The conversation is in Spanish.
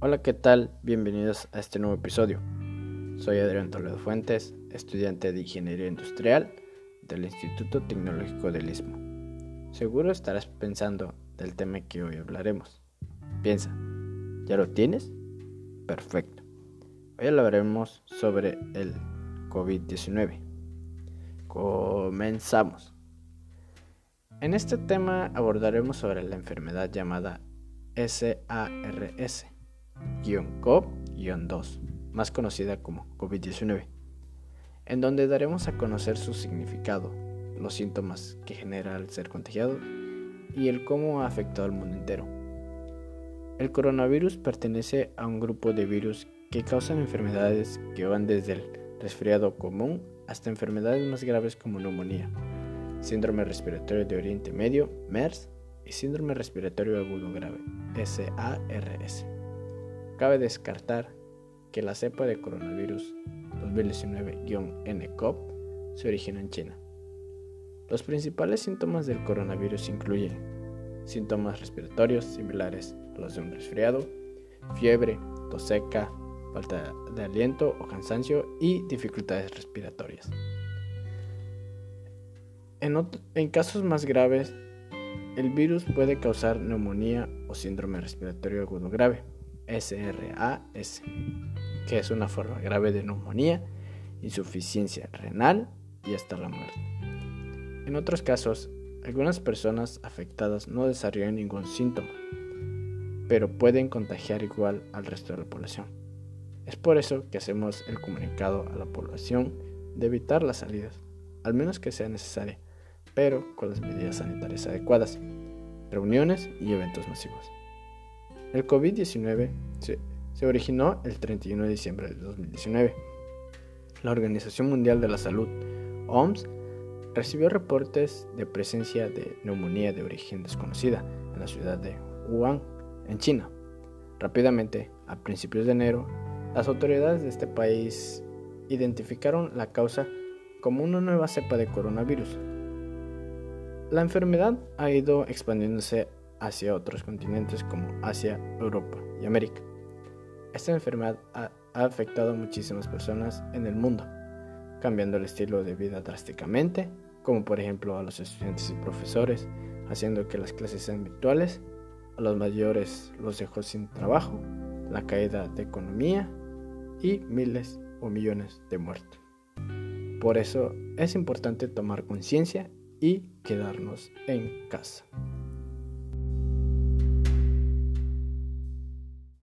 Hola, ¿qué tal? Bienvenidos a este nuevo episodio. Soy Adrián Toledo Fuentes, estudiante de Ingeniería Industrial del Instituto Tecnológico del Istmo. Seguro estarás pensando del tema que hoy hablaremos. Piensa, ¿ya lo tienes? Perfecto. Hoy hablaremos sobre el COVID-19. Comenzamos. En este tema abordaremos sobre la enfermedad llamada SARS COV-2, más conocida como COVID-19, en donde daremos a conocer su significado, los síntomas que genera al ser contagiado y el cómo ha afectado al mundo entero. El coronavirus pertenece a un grupo de virus que causan enfermedades que van desde el resfriado común hasta enfermedades más graves como neumonía, síndrome respiratorio de Oriente Medio, MERS, y síndrome respiratorio agudo grave, SARS. Cabe descartar que la cepa de coronavirus 2019-nCoV se originó en China. Los principales síntomas del coronavirus incluyen síntomas respiratorios similares a los de un resfriado, fiebre, tos seca, falta de aliento o cansancio y dificultades respiratorias. En, en, casos más graves, el virus puede causar neumonía o síndrome respiratorio agudo grave, SRAS, que es una forma grave de neumonía, insuficiencia renal y hasta la muerte. En otros casos, algunas personas afectadas no desarrollan ningún síntoma, pero pueden contagiar igual al resto de la población. Es por eso que hacemos el comunicado a la población de evitar las salidas, al menos que sea necesaria, pero con las medidas sanitarias adecuadas, reuniones y eventos masivos. El COVID-19 se, originó el 31 de diciembre de 2019. La Organización Mundial de la Salud, OMS, recibió reportes de presencia de neumonía de origen desconocida en la ciudad de Wuhan, en China. Rápidamente, a principios de enero, las autoridades de este país identificaron la causa como una nueva cepa de coronavirus. La enfermedad ha ido expandiéndose hacia otros continentes como Asia, Europa y América. Esta enfermedad ha, afectado a muchísimas personas en el mundo, cambiando el estilo de vida drásticamente, como por ejemplo a los estudiantes y profesores, haciendo que las clases sean virtuales, a los mayores los dejó sin trabajo, la caída de economía y miles o millones de muertos. Por eso es importante tomar conciencia y quedarnos en casa.